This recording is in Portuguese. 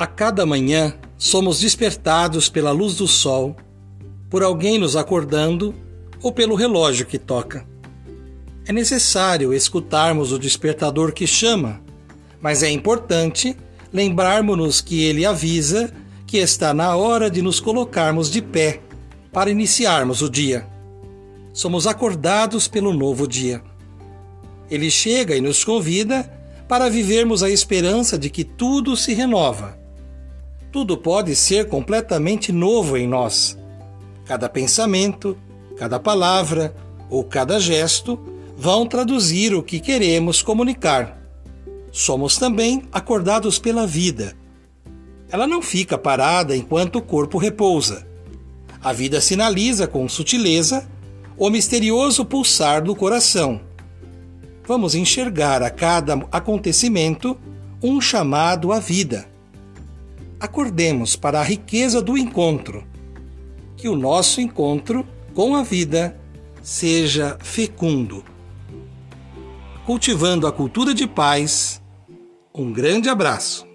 A cada manhã, somos despertados pela luz do sol, por alguém nos acordando ou pelo relógio que toca. É necessário escutarmos o despertador que chama, mas é importante lembrarmos-nos que ele avisa que está na hora de nos colocarmos de pé para iniciarmos o dia. Somos acordados pelo novo dia. Ele chega e nos convida para vivermos a esperança de que tudo se renova tudo pode ser completamente novo em nós. Cada pensamento, cada palavra ou cada gesto vão traduzir o que queremos comunicar. Somos também acordados pela vida. Ela não fica parada enquanto o corpo repousa. A vida sinaliza com sutileza o misterioso pulsar do coração. Vamos enxergar a cada acontecimento um chamado à vida acordemos para a riqueza do encontro. Que o nosso encontro com a vida seja fecundo. Cultivando a cultura de paz, um grande abraço.